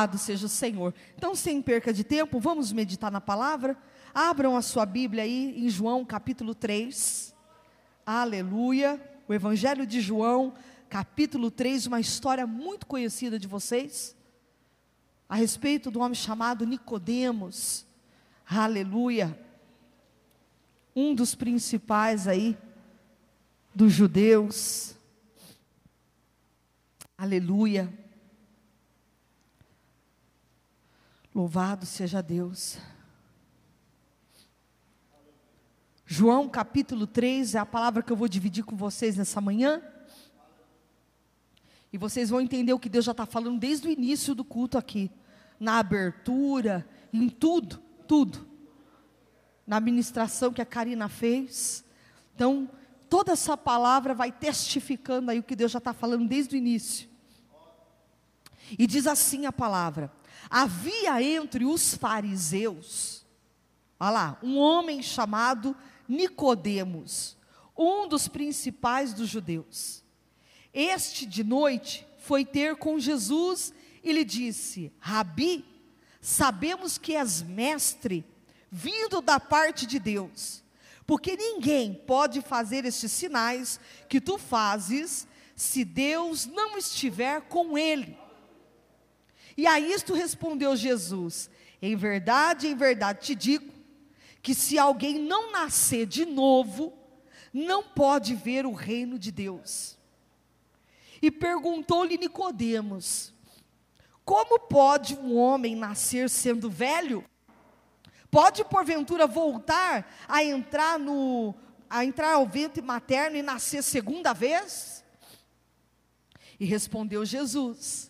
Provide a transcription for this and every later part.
Louvado seja o Senhor. Então, sem perca de tempo, vamos meditar na palavra. Abram a sua Bíblia aí em João capítulo 3. Aleluia. O Evangelho de João, capítulo 3, uma história muito conhecida de vocês, a respeito do homem chamado Nicodemos. Aleluia. Um dos principais aí dos judeus. Aleluia. Louvado seja Deus. João capítulo 3 é a palavra que eu vou dividir com vocês nessa manhã. E vocês vão entender o que Deus já está falando desde o início do culto aqui. Na abertura, em tudo, tudo. Na ministração que a Karina fez. Então, toda essa palavra vai testificando aí o que Deus já está falando desde o início. E diz assim a palavra: Havia entre os fariseus, olha lá, um homem chamado Nicodemos, um dos principais dos judeus. Este de noite foi ter com Jesus e lhe disse: Rabi, sabemos que és mestre, vindo da parte de Deus, porque ninguém pode fazer estes sinais que tu fazes se Deus não estiver com ele. E a isto respondeu Jesus: Em verdade, em verdade te digo, que se alguém não nascer de novo, não pode ver o reino de Deus. E perguntou-lhe Nicodemos: Como pode um homem nascer sendo velho? Pode porventura voltar a entrar no a entrar ao ventre materno e nascer segunda vez? E respondeu Jesus: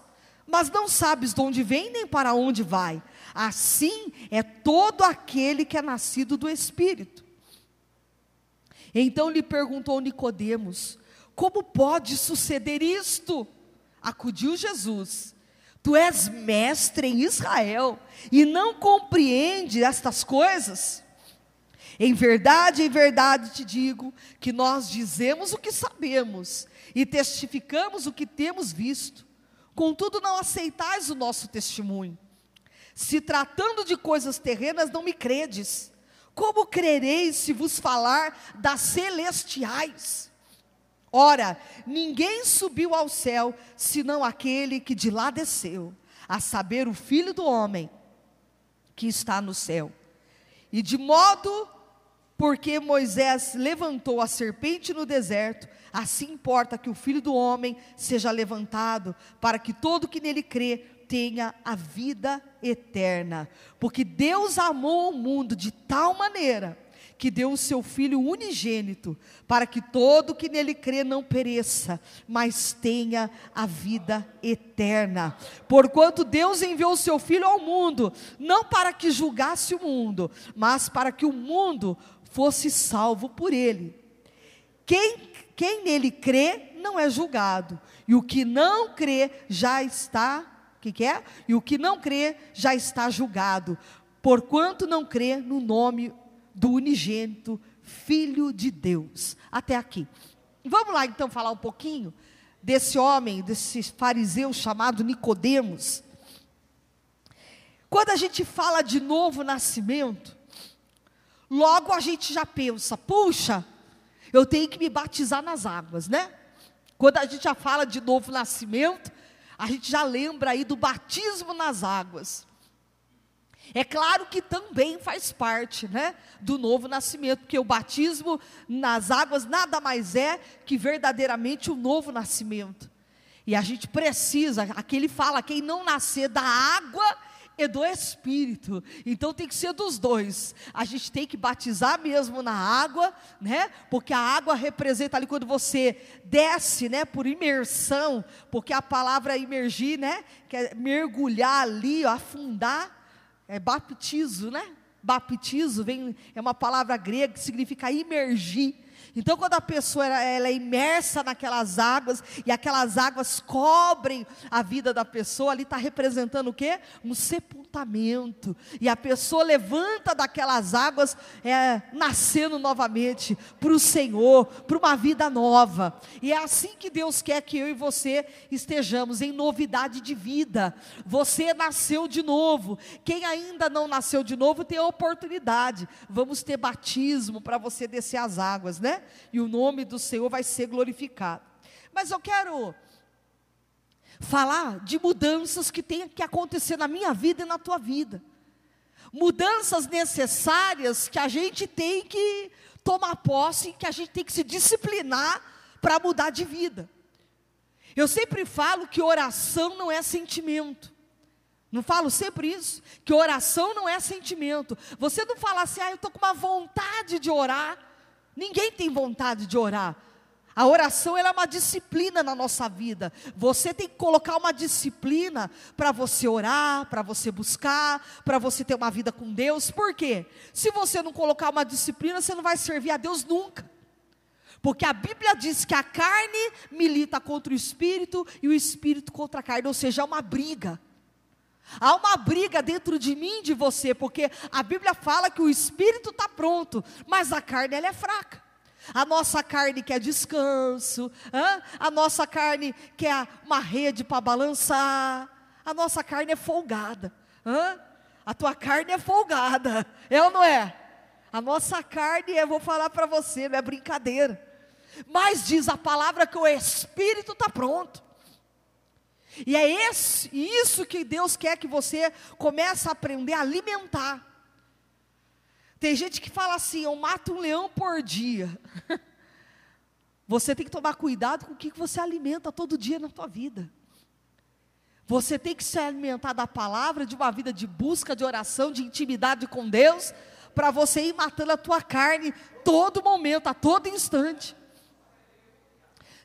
mas não sabes de onde vem nem para onde vai. Assim é todo aquele que é nascido do Espírito. Então lhe perguntou Nicodemos: Como pode suceder isto? Acudiu Jesus: Tu és mestre em Israel e não compreende estas coisas? Em verdade, em verdade te digo que nós dizemos o que sabemos e testificamos o que temos visto. Contudo, não aceitais o nosso testemunho. Se tratando de coisas terrenas, não me credes. Como crereis se vos falar das celestiais? Ora, ninguém subiu ao céu, senão aquele que de lá desceu, a saber, o Filho do Homem, que está no céu. E de modo, porque Moisés levantou a serpente no deserto, assim importa que o Filho do Homem seja levantado, para que todo que nele crê tenha a vida eterna. Porque Deus amou o mundo de tal maneira que deu o seu Filho unigênito, para que todo que nele crê não pereça, mas tenha a vida eterna. Porquanto Deus enviou o seu Filho ao mundo, não para que julgasse o mundo, mas para que o mundo fosse salvo por ele. Quem, quem nele crê não é julgado, e o que não crê já está que, que é? E o que não crê já está julgado, porquanto não crê no nome do unigênito Filho de Deus. Até aqui. Vamos lá então falar um pouquinho desse homem, desse fariseu chamado Nicodemos. Quando a gente fala de novo nascimento, logo a gente já pensa, puxa, eu tenho que me batizar nas águas, né? Quando a gente já fala de novo nascimento, a gente já lembra aí do batismo nas águas. É claro que também faz parte, né, do novo nascimento, porque o batismo nas águas nada mais é que verdadeiramente o novo nascimento. E a gente precisa, aqui ele fala, quem não nascer da água é do Espírito. Então tem que ser dos dois. A gente tem que batizar mesmo na água, né? Porque a água representa ali quando você desce, né? Por imersão, porque a palavra imergir, né? Que é mergulhar ali, ó, afundar. é baptizo, né? Baptizo vem, é uma palavra grega que significa imergir. Então, quando a pessoa ela, ela, é imersa naquelas águas e aquelas águas cobrem a vida da pessoa, ali está representando o quê? Um sepultamento. E a pessoa levanta daquelas águas, é, nascendo novamente para o Senhor, para uma vida nova. E é assim que Deus quer que eu e você estejamos em novidade de vida. Você nasceu de novo. Quem ainda não nasceu de novo tem a oportunidade. Vamos ter batismo para você descer as águas, né? E o nome do Senhor vai ser glorificado. Mas eu quero falar de mudanças que tem que acontecer na minha vida e na tua vida. Mudanças necessárias que a gente tem que tomar posse, que a gente tem que se disciplinar para mudar de vida. Eu sempre falo que oração não é sentimento. Não falo sempre isso? Que oração não é sentimento. Você não fala assim, ah, eu estou com uma vontade de orar. Ninguém tem vontade de orar. A oração é uma disciplina na nossa vida. Você tem que colocar uma disciplina para você orar, para você buscar, para você ter uma vida com Deus. Por quê? Se você não colocar uma disciplina, você não vai servir a Deus nunca. Porque a Bíblia diz que a carne milita contra o espírito e o espírito contra a carne, ou seja, é uma briga. Há uma briga dentro de mim e de você, porque a Bíblia fala que o espírito está pronto, mas a carne ela é fraca. A nossa carne quer descanso, hein? a nossa carne quer uma rede para balançar, a nossa carne é folgada. Hein? A tua carne é folgada, é ou não é? A nossa carne, eu vou falar para você, não é brincadeira. Mas diz a palavra que o espírito está pronto. E é esse, isso que Deus quer que você comece a aprender a alimentar. Tem gente que fala assim: eu mato um leão por dia. Você tem que tomar cuidado com o que você alimenta todo dia na tua vida. Você tem que se alimentar da palavra, de uma vida de busca, de oração, de intimidade com Deus, para você ir matando a tua carne todo momento, a todo instante.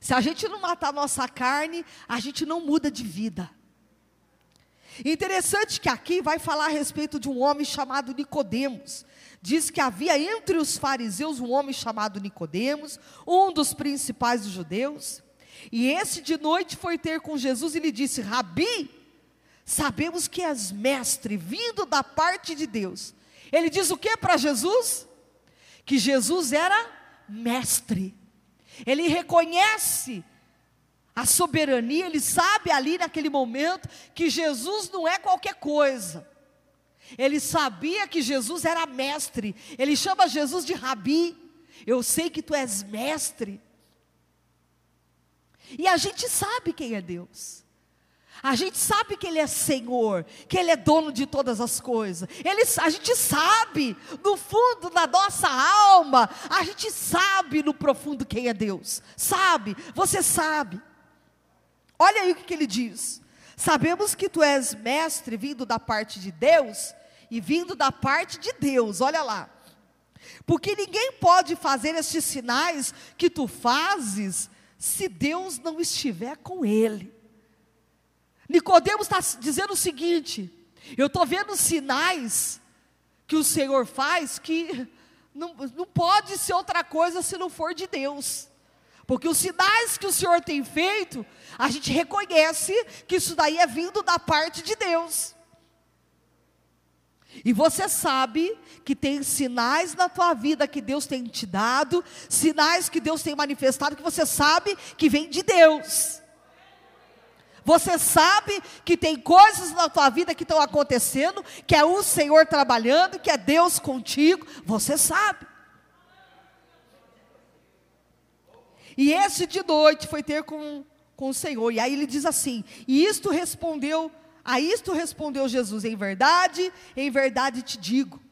Se a gente não matar a nossa carne, a gente não muda de vida. Interessante que aqui vai falar a respeito de um homem chamado Nicodemos. Diz que havia entre os fariseus um homem chamado Nicodemos, um dos principais dos judeus. E esse de noite foi ter com Jesus e lhe disse: Rabi, sabemos que és mestre, vindo da parte de Deus. Ele diz o que para Jesus? Que Jesus era mestre. Ele reconhece a soberania, ele sabe ali naquele momento que Jesus não é qualquer coisa. Ele sabia que Jesus era mestre. Ele chama Jesus de rabi. Eu sei que tu és mestre. E a gente sabe quem é Deus. A gente sabe que Ele é Senhor, que Ele é dono de todas as coisas. Ele, a gente sabe, no fundo da nossa alma, a gente sabe no profundo quem é Deus. Sabe, você sabe. Olha aí o que, que ele diz. Sabemos que tu és mestre vindo da parte de Deus e vindo da parte de Deus, olha lá. Porque ninguém pode fazer estes sinais que tu fazes se Deus não estiver com ele. Nicodemos está dizendo o seguinte: eu estou vendo sinais que o Senhor faz que não, não pode ser outra coisa se não for de Deus. Porque os sinais que o Senhor tem feito, a gente reconhece que isso daí é vindo da parte de Deus. E você sabe que tem sinais na tua vida que Deus tem te dado, sinais que Deus tem manifestado, que você sabe que vem de Deus. Você sabe que tem coisas na tua vida que estão acontecendo, que é o Senhor trabalhando, que é Deus contigo. Você sabe. E esse de noite foi ter com, com o Senhor. E aí ele diz assim: E isto respondeu, a isto respondeu Jesus: Em verdade, em verdade te digo,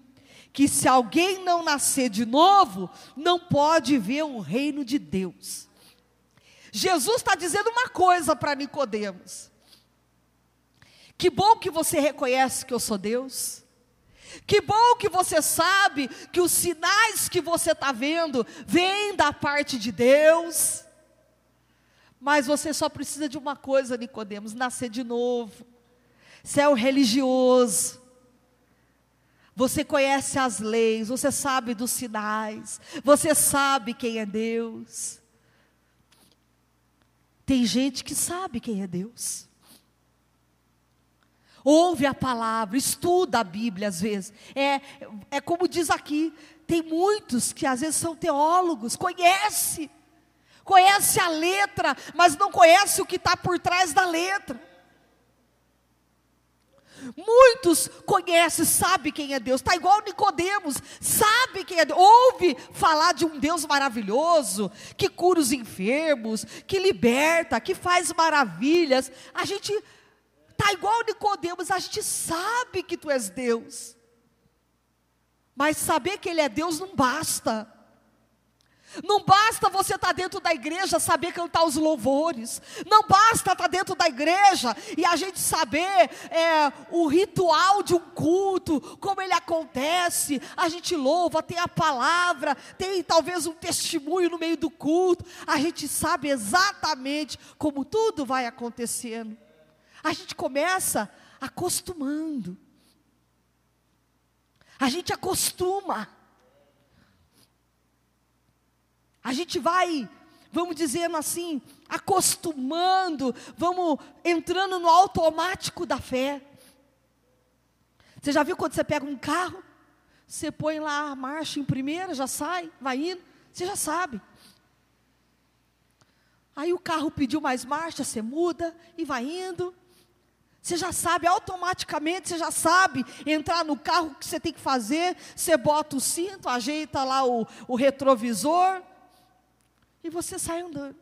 que se alguém não nascer de novo, não pode ver o reino de Deus. Jesus está dizendo uma coisa para Nicodemos. Que bom que você reconhece que eu sou Deus. Que bom que você sabe que os sinais que você está vendo vêm da parte de Deus. Mas você só precisa de uma coisa, Nicodemos, nascer de novo. Você é o religioso. Você conhece as leis, você sabe dos sinais, você sabe quem é Deus. Tem gente que sabe quem é Deus. Ouve a palavra, estuda a Bíblia às vezes. É, é como diz aqui, tem muitos que às vezes são teólogos, conhece, conhece a letra, mas não conhece o que está por trás da letra. Muitos conhecem, sabe quem é Deus. Está igual Nicodemos, sabe quem é Deus. Ouve falar de um Deus maravilhoso, que cura os enfermos, que liberta, que faz maravilhas. A gente está igual Nicodemos, a gente sabe que tu és Deus. Mas saber que Ele é Deus não basta. Não basta você estar tá dentro da igreja saber cantar os louvores. Não basta estar tá dentro da igreja e a gente saber é, o ritual de um culto, como ele acontece. A gente louva, tem a palavra, tem talvez um testemunho no meio do culto. A gente sabe exatamente como tudo vai acontecendo. A gente começa acostumando. A gente acostuma. A gente vai, vamos dizendo assim, acostumando, vamos entrando no automático da fé. Você já viu quando você pega um carro, você põe lá a marcha em primeira, já sai, vai indo, você já sabe. Aí o carro pediu mais marcha, você muda e vai indo. Você já sabe, automaticamente você já sabe entrar no carro, o que você tem que fazer. Você bota o cinto, ajeita lá o, o retrovisor e você sai andando.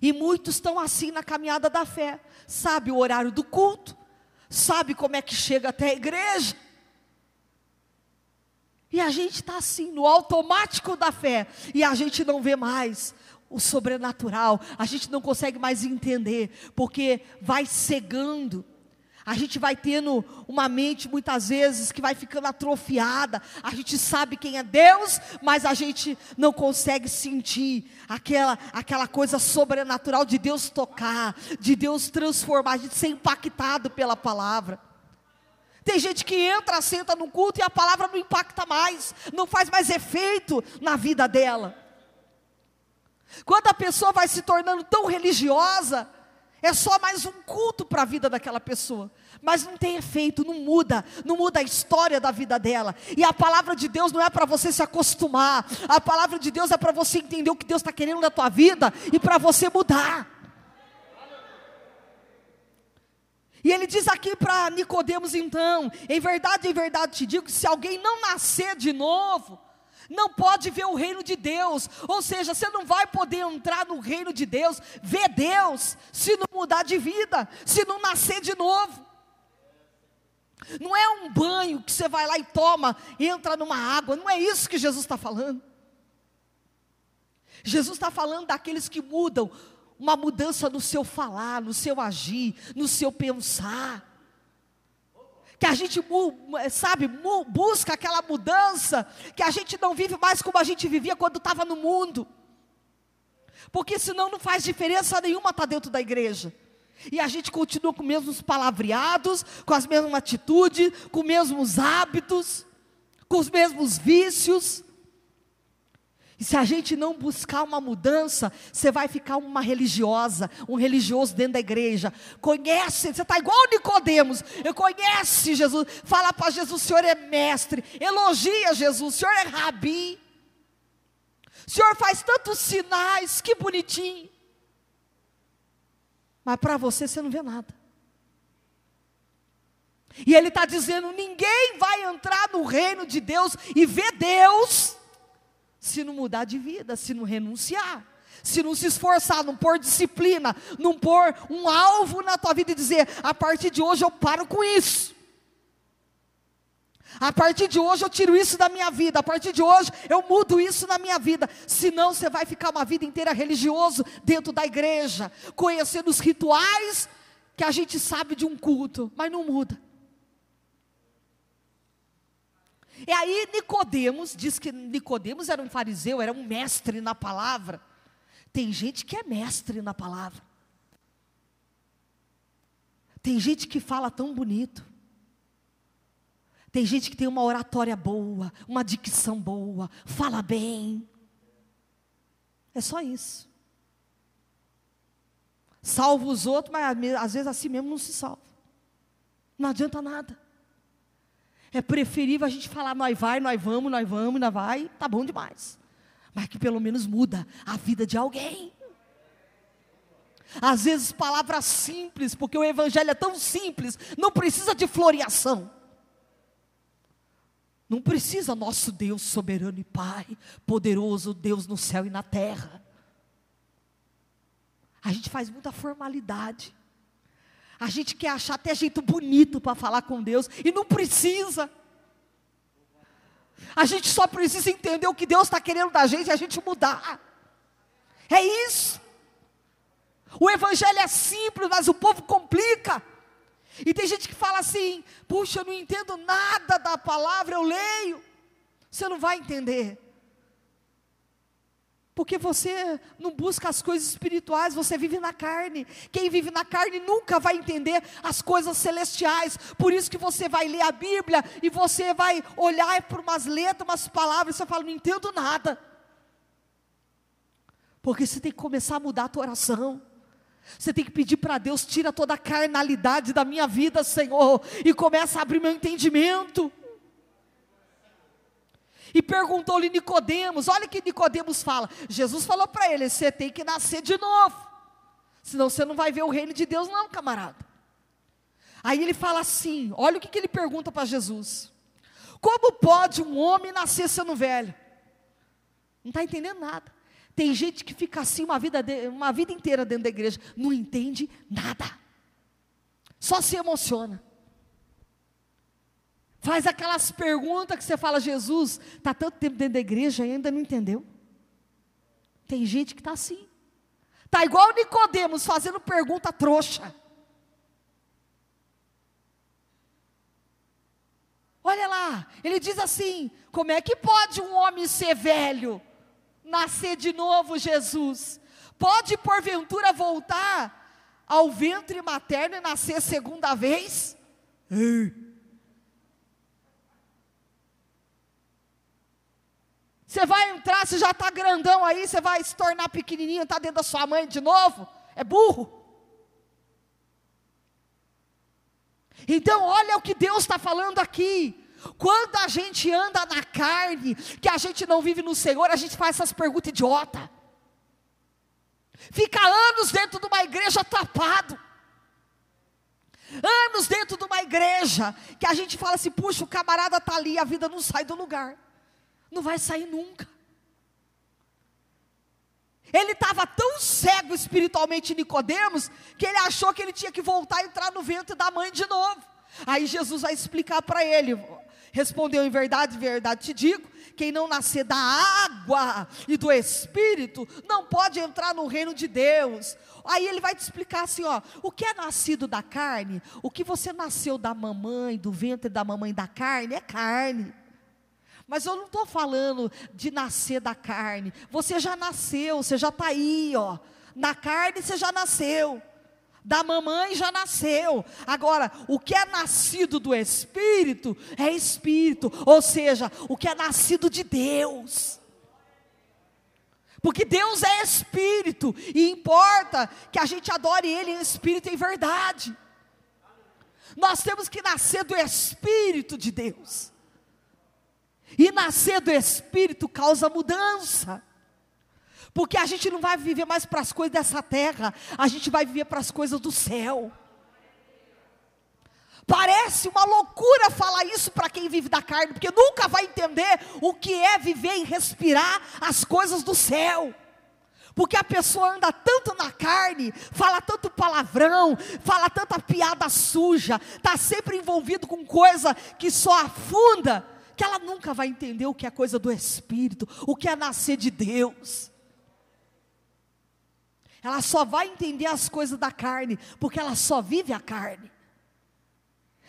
E muitos estão assim na caminhada da fé. Sabe o horário do culto, sabe como é que chega até a igreja. E a gente está assim, no automático da fé, e a gente não vê mais o sobrenatural, a gente não consegue mais entender, porque vai cegando. A gente vai tendo uma mente muitas vezes que vai ficando atrofiada. A gente sabe quem é Deus, mas a gente não consegue sentir aquela, aquela coisa sobrenatural de Deus tocar, de Deus transformar, de ser impactado pela palavra. Tem gente que entra, senta no culto e a palavra não impacta mais, não faz mais efeito na vida dela. Quando a pessoa vai se tornando tão religiosa, é só mais um culto para a vida daquela pessoa. Mas não tem efeito, não muda, não muda a história da vida dela. E a palavra de Deus não é para você se acostumar. A palavra de Deus é para você entender o que Deus está querendo na tua vida e para você mudar. E ele diz aqui para Nicodemos então: em verdade, em verdade te digo que se alguém não nascer de novo, não pode ver o reino de Deus, ou seja, você não vai poder entrar no reino de Deus, ver Deus, se não mudar de vida, se não nascer de novo. Não é um banho que você vai lá e toma, entra numa água, não é isso que Jesus está falando. Jesus está falando daqueles que mudam, uma mudança no seu falar, no seu agir, no seu pensar que a gente, sabe, busca aquela mudança, que a gente não vive mais como a gente vivia quando estava no mundo. Porque senão não faz diferença nenhuma estar tá dentro da igreja. E a gente continua com os mesmos palavreados, com as mesmas atitudes, com os mesmos hábitos, com os mesmos vícios. E se a gente não buscar uma mudança, você vai ficar uma religiosa, um religioso dentro da igreja. Conhece, você está igual Nicodemos. Eu conhece Jesus. Fala para Jesus, o Senhor é mestre. Elogia Jesus, o Senhor é rabi. O Senhor faz tantos sinais, que bonitinho. Mas para você, você não vê nada. E ele está dizendo: ninguém vai entrar no reino de Deus e ver Deus se não mudar de vida, se não renunciar, se não se esforçar, não pôr disciplina, não pôr um alvo na tua vida e dizer: a partir de hoje eu paro com isso. A partir de hoje eu tiro isso da minha vida. A partir de hoje eu mudo isso na minha vida. Senão você vai ficar uma vida inteira religioso dentro da igreja, conhecendo os rituais que a gente sabe de um culto, mas não muda. E aí Nicodemos, diz que Nicodemos era um fariseu, era um mestre na palavra. Tem gente que é mestre na palavra. Tem gente que fala tão bonito. Tem gente que tem uma oratória boa, uma dicção boa, fala bem. É só isso. Salva os outros, mas às vezes assim mesmo não se salva. Não adianta nada. É preferível a gente falar, nós vai, nós vamos, nós vamos, nós vai, tá bom demais. Mas que pelo menos muda a vida de alguém. Às vezes palavras simples, porque o evangelho é tão simples, não precisa de floreação. Não precisa nosso Deus soberano e Pai, poderoso Deus no céu e na terra. A gente faz muita formalidade. A gente quer achar até jeito bonito para falar com Deus e não precisa. A gente só precisa entender o que Deus está querendo da gente e a gente mudar. É isso. O evangelho é simples, mas o povo complica. E tem gente que fala assim: puxa, eu não entendo nada da palavra, eu leio. Você não vai entender. Porque você não busca as coisas espirituais, você vive na carne. Quem vive na carne nunca vai entender as coisas celestiais. Por isso que você vai ler a Bíblia e você vai olhar para umas letras, umas palavras, e você fala, não entendo nada. Porque você tem que começar a mudar a tua oração. Você tem que pedir para Deus, tira toda a carnalidade da minha vida, Senhor, e começa a abrir meu entendimento. E perguntou-lhe Nicodemos, olha o que Nicodemos fala. Jesus falou para ele: você tem que nascer de novo. Senão você não vai ver o reino de Deus, não, camarada. Aí ele fala assim: olha o que, que ele pergunta para Jesus: Como pode um homem nascer sendo velho? Não está entendendo nada. Tem gente que fica assim uma vida, de, uma vida inteira dentro da igreja, não entende nada, só se emociona. Faz aquelas perguntas que você fala, Jesus, está tanto tempo dentro da igreja e ainda não entendeu. Tem gente que está assim. Está igual Nicodemos fazendo pergunta trouxa. Olha lá, ele diz assim: como é que pode um homem ser velho? nascer de novo, Jesus? Pode porventura voltar ao ventre materno e nascer segunda vez? Você vai entrar, você já está grandão aí, você vai se tornar pequenininho, está dentro da sua mãe de novo? É burro. Então, olha o que Deus está falando aqui. Quando a gente anda na carne, que a gente não vive no Senhor, a gente faz essas perguntas idiota. Fica anos dentro de uma igreja atrapado. Anos dentro de uma igreja que a gente fala assim: puxa, o camarada está ali, a vida não sai do lugar. Não vai sair nunca. Ele estava tão cego espiritualmente Nicodemos que ele achou que ele tinha que voltar a entrar no ventre da mãe de novo. Aí Jesus vai explicar para ele: Respondeu em verdade, verdade te digo: quem não nascer da água e do espírito não pode entrar no reino de Deus. Aí ele vai te explicar assim: ó, o que é nascido da carne, o que você nasceu da mamãe, do ventre da mamãe da carne, é carne. Mas eu não estou falando de nascer da carne. Você já nasceu, você já está aí, ó. Na carne você já nasceu da mamãe já nasceu. Agora, o que é nascido do Espírito é Espírito, ou seja, o que é nascido de Deus. Porque Deus é Espírito, e importa que a gente adore Ele em Espírito e em verdade. Nós temos que nascer do Espírito de Deus. E nascer do Espírito causa mudança. Porque a gente não vai viver mais para as coisas dessa terra, a gente vai viver para as coisas do céu. Parece uma loucura falar isso para quem vive da carne, porque nunca vai entender o que é viver e respirar as coisas do céu. Porque a pessoa anda tanto na carne, fala tanto palavrão, fala tanta piada suja, está sempre envolvido com coisa que só afunda, que ela nunca vai entender o que é coisa do Espírito, o que é nascer de Deus. Ela só vai entender as coisas da carne, porque ela só vive a carne.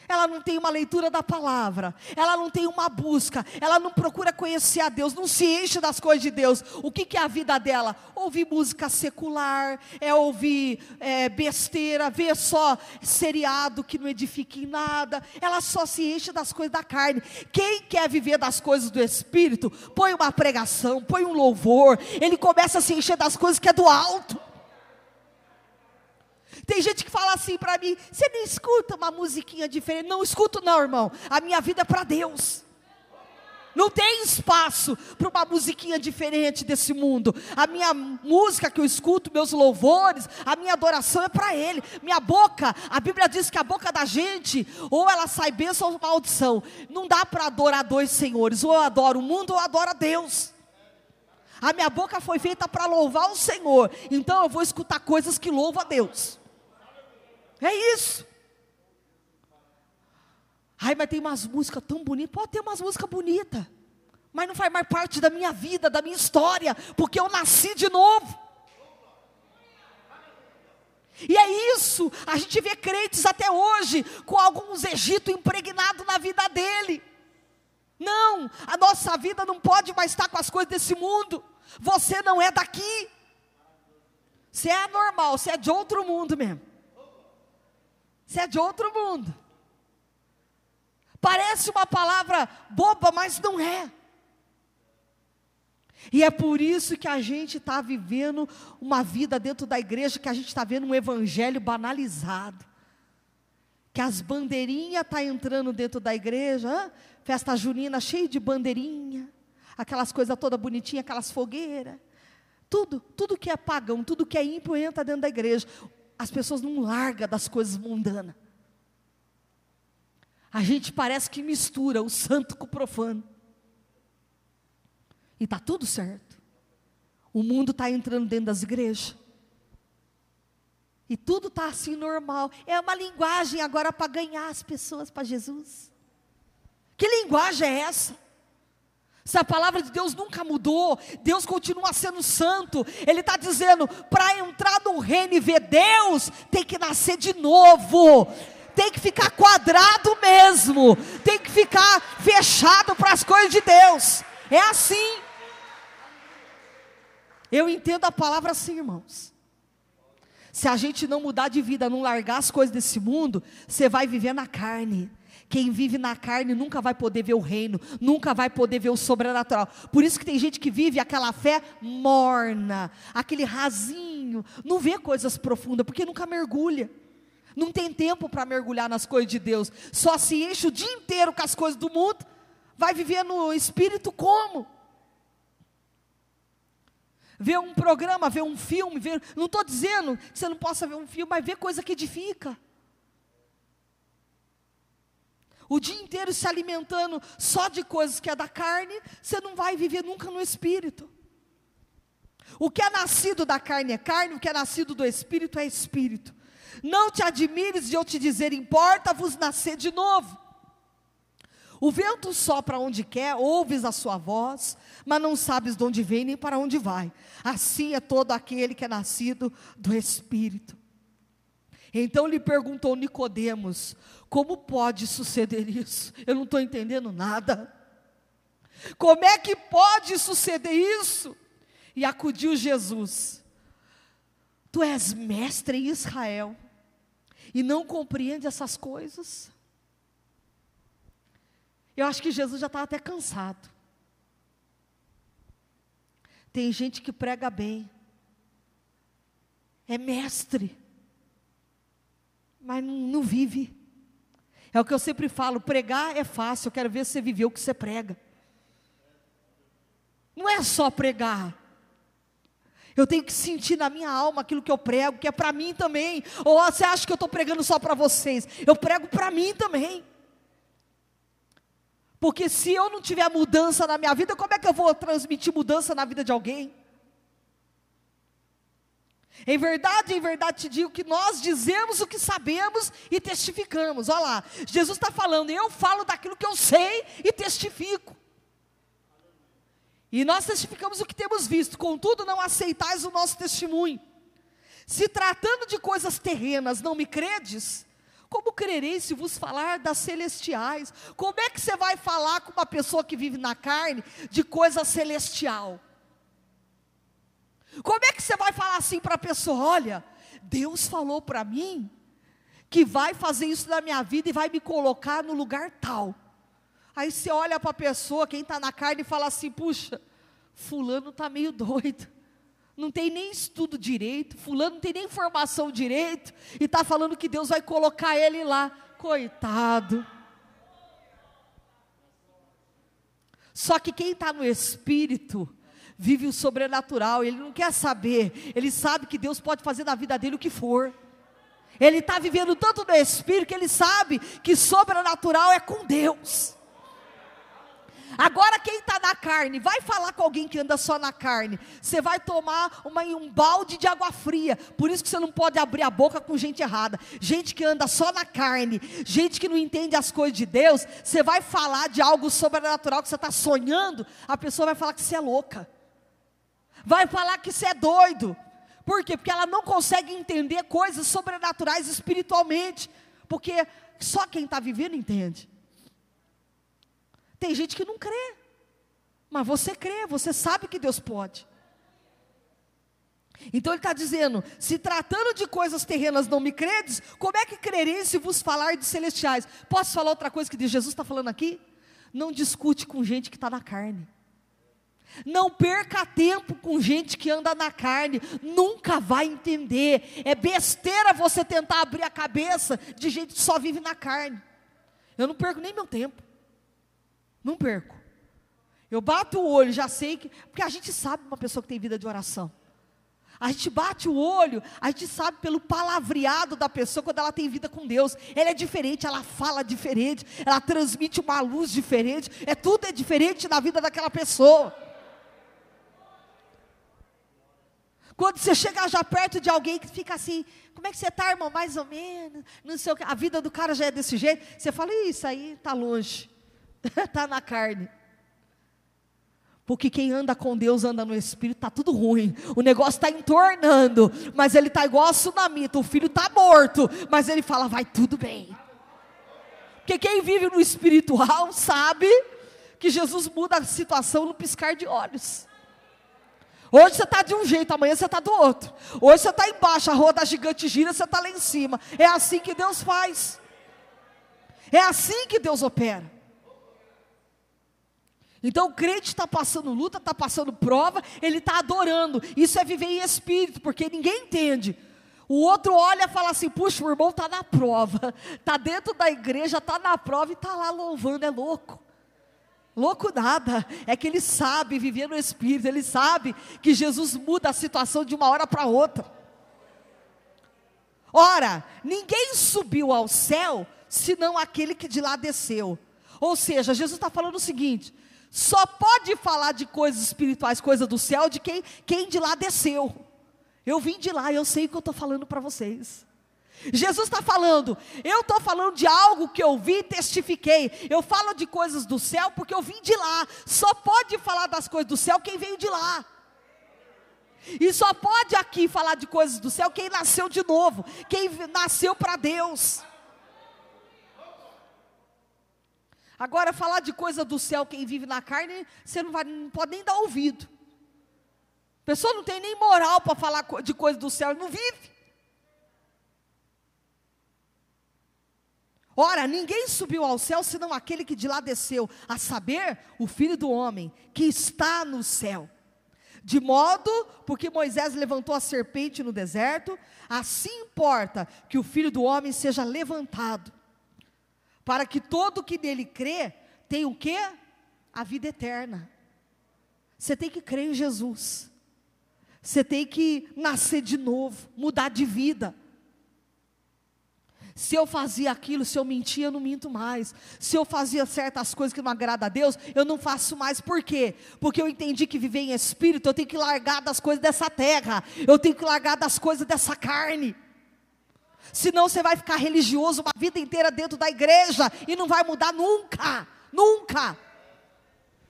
Ela não tem uma leitura da palavra, ela não tem uma busca, ela não procura conhecer a Deus, não se enche das coisas de Deus. O que, que é a vida dela? Ouvir música secular, é ouvir é, besteira, ver só seriado que não edifica em nada, ela só se enche das coisas da carne. Quem quer viver das coisas do Espírito, põe uma pregação, põe um louvor, ele começa a se encher das coisas que é do alto. Tem gente que fala assim para mim: você não escuta uma musiquinha diferente? Não escuto, não, irmão. A minha vida é para Deus. Não tem espaço para uma musiquinha diferente desse mundo. A minha música que eu escuto, meus louvores, a minha adoração é para Ele. Minha boca, a Bíblia diz que a boca da gente, ou ela sai bênção ou maldição. Não dá para adorar dois senhores. Ou eu adoro o mundo ou eu adoro a Deus. A minha boca foi feita para louvar o Senhor. Então eu vou escutar coisas que louvam a Deus. É isso. Ai, mas tem umas músicas tão bonitas. Pode ter umas músicas bonitas. Mas não faz mais parte da minha vida, da minha história. Porque eu nasci de novo. E é isso. A gente vê crentes até hoje com alguns Egito impregnado na vida dele. Não, a nossa vida não pode mais estar com as coisas desse mundo. Você não é daqui. Você é anormal, você é de outro mundo mesmo. Você é de outro mundo. Parece uma palavra boba, mas não é. E é por isso que a gente está vivendo uma vida dentro da igreja, que a gente está vendo um evangelho banalizado. Que as bandeirinhas estão tá entrando dentro da igreja, hein? festa junina cheia de bandeirinha, aquelas coisas toda bonitinha, aquelas fogueiras. Tudo, tudo que é pagão, tudo que é ímpio entra dentro da igreja as pessoas não largam das coisas mundanas. A gente parece que mistura o santo com o profano. E está tudo certo. O mundo está entrando dentro das igrejas. E tudo está assim normal. É uma linguagem agora para ganhar as pessoas para Jesus. Que linguagem é essa? Se a palavra de Deus nunca mudou, Deus continua sendo santo. Ele está dizendo: para entrar no reino e ver Deus, tem que nascer de novo. Tem que ficar quadrado mesmo. Tem que ficar fechado para as coisas de Deus. É assim. Eu entendo a palavra assim, irmãos. Se a gente não mudar de vida, não largar as coisas desse mundo, você vai viver na carne. Quem vive na carne nunca vai poder ver o reino, nunca vai poder ver o sobrenatural. Por isso que tem gente que vive aquela fé morna, aquele rasinho, não vê coisas profundas, porque nunca mergulha. Não tem tempo para mergulhar nas coisas de Deus. Só se enche o dia inteiro com as coisas do mundo. Vai viver no espírito como? Ver um programa, ver um filme, ver, não estou dizendo que você não possa ver um filme, mas ver coisa que edifica o dia inteiro se alimentando só de coisas que é da carne, você não vai viver nunca no espírito. O que é nascido da carne é carne, o que é nascido do espírito é espírito. Não te admires de eu te dizer, importa-vos nascer de novo. O vento sopra onde quer, ouves a sua voz, mas não sabes de onde vem nem para onde vai. Assim é todo aquele que é nascido do Espírito. Então lhe perguntou Nicodemos: como pode suceder isso? Eu não estou entendendo nada. Como é que pode suceder isso? E acudiu Jesus: Tu és mestre em Israel e não compreende essas coisas? Eu acho que Jesus já estava até cansado. Tem gente que prega bem, é mestre, mas não, vive. É o que eu sempre falo: pregar é fácil, eu quero ver se você viveu o que você prega. Não é só pregar. Eu tenho que sentir na minha alma aquilo que eu prego, que é para mim também. Ou você acha que eu estou pregando só para vocês? Eu prego para mim também. Porque se eu não tiver mudança na minha vida, como é que eu vou transmitir mudança na vida de alguém? Em verdade, em verdade te digo que nós dizemos o que sabemos e testificamos. Olha lá, Jesus está falando, eu falo daquilo que eu sei e testifico. E nós testificamos o que temos visto, contudo, não aceitais o nosso testemunho. Se tratando de coisas terrenas, não me credes, Como crereis se vos falar das celestiais? Como é que você vai falar com uma pessoa que vive na carne de coisa celestial? Como é que você vai falar assim para a pessoa: olha, Deus falou para mim que vai fazer isso na minha vida e vai me colocar no lugar tal. Aí você olha para a pessoa, quem está na carne, e fala assim: puxa, Fulano está meio doido, não tem nem estudo direito, Fulano não tem nem formação direito, e está falando que Deus vai colocar ele lá, coitado. Só que quem está no Espírito, vive o sobrenatural, ele não quer saber, ele sabe que Deus pode fazer na vida dele o que for. Ele está vivendo tanto no Espírito que ele sabe que sobrenatural é com Deus. Agora, quem está na carne, vai falar com alguém que anda só na carne. Você vai tomar uma, um balde de água fria. Por isso que você não pode abrir a boca com gente errada. Gente que anda só na carne, gente que não entende as coisas de Deus. Você vai falar de algo sobrenatural que você está sonhando. A pessoa vai falar que você é louca. Vai falar que você é doido. Por quê? Porque ela não consegue entender coisas sobrenaturais espiritualmente. Porque só quem está vivendo entende. Tem gente que não crê. Mas você crê, você sabe que Deus pode. Então ele está dizendo: se tratando de coisas terrenas não me credes, como é que crereis se vos falar de celestiais? Posso falar outra coisa que Jesus está falando aqui? Não discute com gente que está na carne. Não perca tempo com gente que anda na carne, nunca vai entender. É besteira você tentar abrir a cabeça de gente que só vive na carne. Eu não perco nem meu tempo. Não perco. Eu bato o olho, já sei que. Porque a gente sabe uma pessoa que tem vida de oração. A gente bate o olho, a gente sabe pelo palavreado da pessoa quando ela tem vida com Deus. Ela é diferente, ela fala diferente, ela transmite uma luz diferente. É tudo é diferente na vida daquela pessoa. Quando você chega já perto de alguém que fica assim, como é que você está, irmão? Mais ou menos, não sei o que. A vida do cara já é desse jeito. Você fala, isso aí está longe, está na carne. Porque quem anda com Deus anda no Espírito, está tudo ruim. O negócio está entornando, mas ele está igual a tsunamita. O filho está morto, mas ele fala, vai tudo bem. Porque quem vive no espiritual sabe que Jesus muda a situação no piscar de olhos. Hoje você está de um jeito, amanhã você está do outro. Hoje você está embaixo, a roda gigante gira, você está lá em cima. É assim que Deus faz. É assim que Deus opera. Então o crente está passando luta, está passando prova, ele está adorando. Isso é viver em espírito, porque ninguém entende. O outro olha e fala assim: puxa, o irmão está na prova, está dentro da igreja, está na prova e está lá louvando, é louco. Louco nada, é que ele sabe viver no Espírito, ele sabe que Jesus muda a situação de uma hora para outra. Ora, ninguém subiu ao céu senão aquele que de lá desceu. Ou seja, Jesus está falando o seguinte: só pode falar de coisas espirituais, coisas do céu, de quem, quem de lá desceu. Eu vim de lá, eu sei o que eu estou falando para vocês. Jesus está falando, eu estou falando de algo que eu vi e testifiquei. Eu falo de coisas do céu porque eu vim de lá. Só pode falar das coisas do céu quem veio de lá. E só pode aqui falar de coisas do céu quem nasceu de novo, quem nasceu para Deus. Agora, falar de coisa do céu, quem vive na carne, você não, vai, não pode nem dar ouvido. A pessoa não tem nem moral para falar de coisa do céu, não vive. Ora, ninguém subiu ao céu senão aquele que de lá desceu, a saber, o filho do homem, que está no céu. De modo, porque Moisés levantou a serpente no deserto, assim importa que o filho do homem seja levantado, para que todo que nele crê tenha o quê? A vida eterna. Você tem que crer em Jesus. Você tem que nascer de novo, mudar de vida. Se eu fazia aquilo, se eu mentia, eu não minto mais. Se eu fazia certas coisas que não agradam a Deus, eu não faço mais. Por quê? Porque eu entendi que viver em espírito, eu tenho que largar das coisas dessa terra. Eu tenho que largar das coisas dessa carne. Senão você vai ficar religioso uma vida inteira dentro da igreja e não vai mudar nunca. Nunca.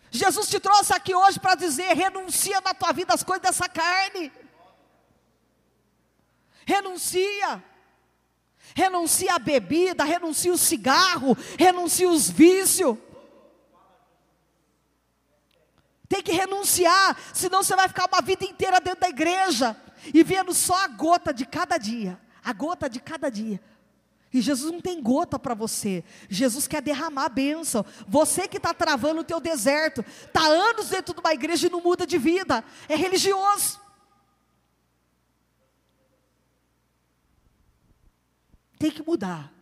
Jesus te trouxe aqui hoje para dizer: renuncia na tua vida as coisas dessa carne. Renuncia. Renuncia a bebida, renuncia o cigarro, renuncia os vícios. Tem que renunciar, senão você vai ficar uma vida inteira dentro da igreja e vendo só a gota de cada dia, a gota de cada dia. E Jesus não tem gota para você. Jesus quer derramar a bênção. Você que está travando o teu deserto, está anos dentro de uma igreja e não muda de vida. É religioso. Tem que mudar.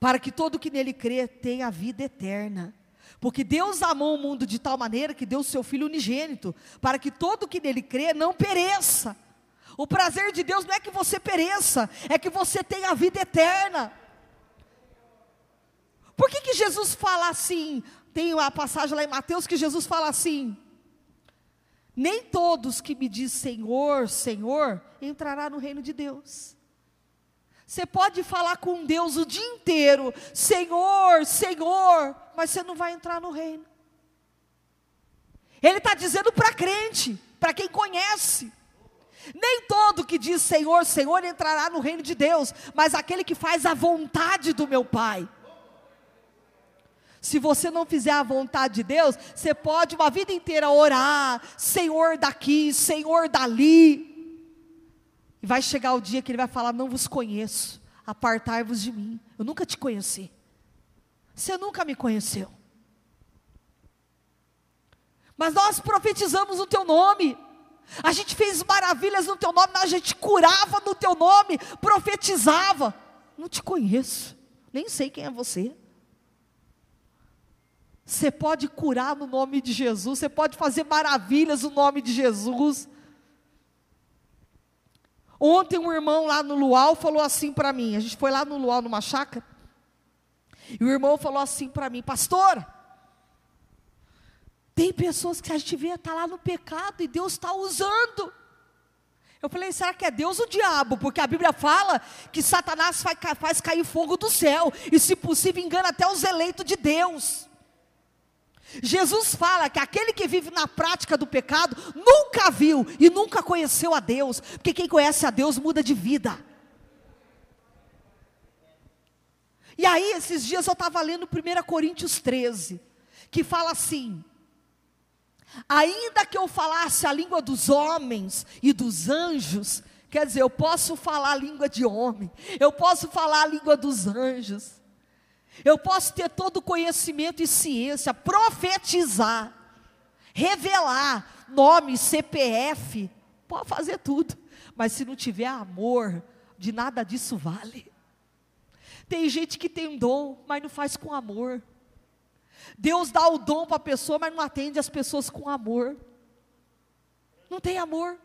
Para que todo que nele crê tenha a vida eterna. Porque Deus amou o mundo de tal maneira que deu o seu Filho unigênito, para que todo que nele crê não pereça. O prazer de Deus não é que você pereça, é que você tenha a vida eterna. Por que, que Jesus fala assim? Tem uma passagem lá em Mateus que Jesus fala assim: Nem todos que me diz Senhor, Senhor, entrará no reino de Deus. Você pode falar com Deus o dia inteiro, Senhor, Senhor, mas você não vai entrar no reino. Ele está dizendo para crente, para quem conhece. Nem todo que diz Senhor, Senhor entrará no reino de Deus, mas aquele que faz a vontade do meu Pai. Se você não fizer a vontade de Deus, você pode uma vida inteira orar, Senhor daqui, Senhor dali. E vai chegar o dia que ele vai falar: Não vos conheço, apartai-vos de mim. Eu nunca te conheci. Você nunca me conheceu. Mas nós profetizamos o teu nome. A gente fez maravilhas no teu nome, a gente curava no teu nome, profetizava. Não te conheço, nem sei quem é você. Você pode curar no nome de Jesus, você pode fazer maravilhas no nome de Jesus. Ontem um irmão lá no Luau falou assim para mim, a gente foi lá no Luau numa chácara, e o irmão falou assim para mim, pastor, tem pessoas que a gente vê tá lá no pecado e Deus está usando. Eu falei, será que é Deus ou o diabo? Porque a Bíblia fala que Satanás faz, faz cair fogo do céu, e se possível engana até os eleitos de Deus. Jesus fala que aquele que vive na prática do pecado nunca viu e nunca conheceu a Deus, porque quem conhece a Deus muda de vida. E aí, esses dias eu estava lendo 1 Coríntios 13, que fala assim: ainda que eu falasse a língua dos homens e dos anjos, quer dizer, eu posso falar a língua de homem, eu posso falar a língua dos anjos, eu posso ter todo o conhecimento e ciência, profetizar, revelar nome, CPF, pode fazer tudo, mas se não tiver amor, de nada disso vale. Tem gente que tem um dom, mas não faz com amor. Deus dá o dom para a pessoa, mas não atende as pessoas com amor. Não tem amor.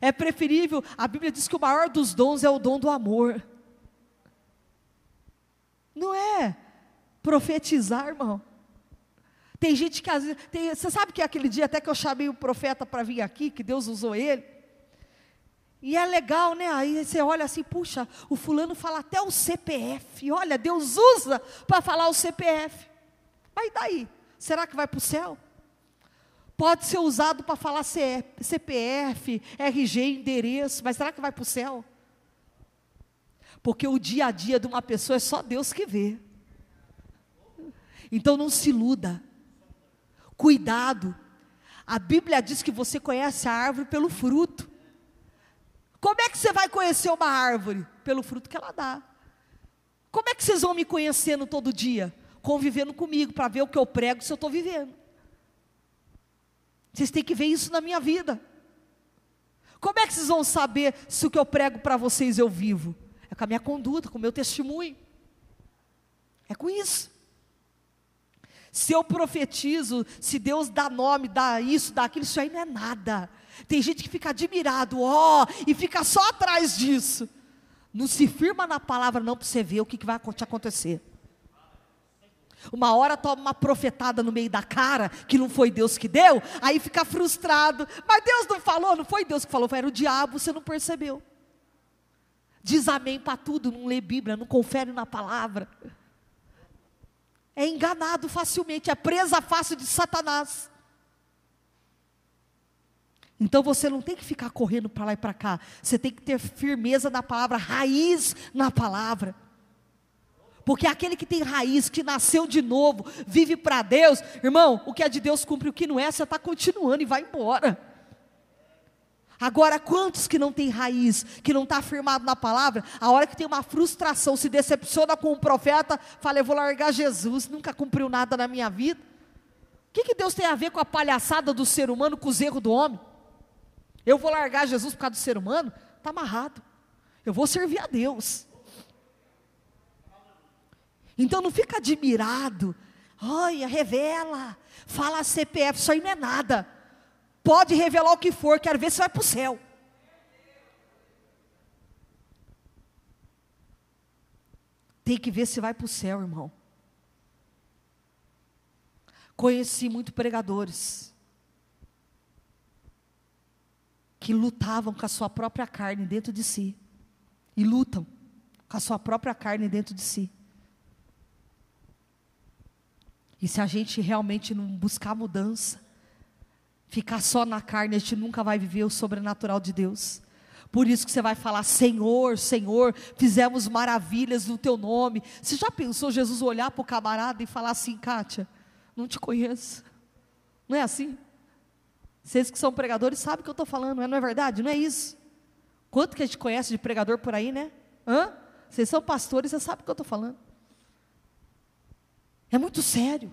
É preferível, a Bíblia diz que o maior dos dons é o dom do amor. Não é profetizar, irmão. Tem gente que às vezes. Tem, você sabe que aquele dia até que eu chamei o profeta para vir aqui, que Deus usou ele. E é legal, né? Aí você olha assim, puxa, o fulano fala até o CPF. Olha, Deus usa para falar o CPF. Mas daí? Será que vai para o céu? Pode ser usado para falar CPF, RG, endereço, mas será que vai para o céu? Porque o dia a dia de uma pessoa é só Deus que vê. Então não se iluda. Cuidado. A Bíblia diz que você conhece a árvore pelo fruto. Como é que você vai conhecer uma árvore? Pelo fruto que ela dá. Como é que vocês vão me conhecendo todo dia? Convivendo comigo, para ver o que eu prego se eu estou vivendo. Vocês têm que ver isso na minha vida. Como é que vocês vão saber se o que eu prego para vocês eu vivo? Com a minha conduta, com o meu testemunho. É com isso. Se eu profetizo, se Deus dá nome, dá isso, dá aquilo, isso aí não é nada. Tem gente que fica admirado, ó, oh, e fica só atrás disso. Não se firma na palavra não para você ver o que, que vai te acontecer. Uma hora toma uma profetada no meio da cara, que não foi Deus que deu, aí fica frustrado. Mas Deus não falou, não foi Deus que falou, foi o diabo, você não percebeu diz amém para tudo, não lê Bíblia, não confere na palavra. É enganado facilmente, é presa fácil de Satanás. Então você não tem que ficar correndo para lá e para cá. Você tem que ter firmeza na palavra, raiz na palavra. Porque aquele que tem raiz, que nasceu de novo, vive para Deus, irmão, o que é de Deus cumpre, o que não é, você está continuando e vai embora. Agora, quantos que não tem raiz, que não está firmado na palavra, a hora que tem uma frustração, se decepciona com o profeta, fala, eu vou largar Jesus, nunca cumpriu nada na minha vida. O que, que Deus tem a ver com a palhaçada do ser humano, com os erros do homem? Eu vou largar Jesus por causa do ser humano? Está amarrado. Eu vou servir a Deus. Então não fica admirado. Olha, revela. Fala CPF, isso aí não é nada. Pode revelar o que for, quero ver se vai para o céu. Tem que ver se vai para o céu, irmão. Conheci muitos pregadores que lutavam com a sua própria carne dentro de si. E lutam com a sua própria carne dentro de si. E se a gente realmente não buscar mudança, ficar só na carne, a gente nunca vai viver o sobrenatural de Deus. Por isso que você vai falar, Senhor, Senhor, fizemos maravilhas no teu nome. Você já pensou Jesus olhar para o camarada e falar assim, Kátia, não te conheço. Não é assim? Vocês que são pregadores sabem o que eu estou falando, não é verdade? Não é isso? Quanto que a gente conhece de pregador por aí, né? Hã? Vocês são pastores, você sabe o que eu estou falando. É muito sério.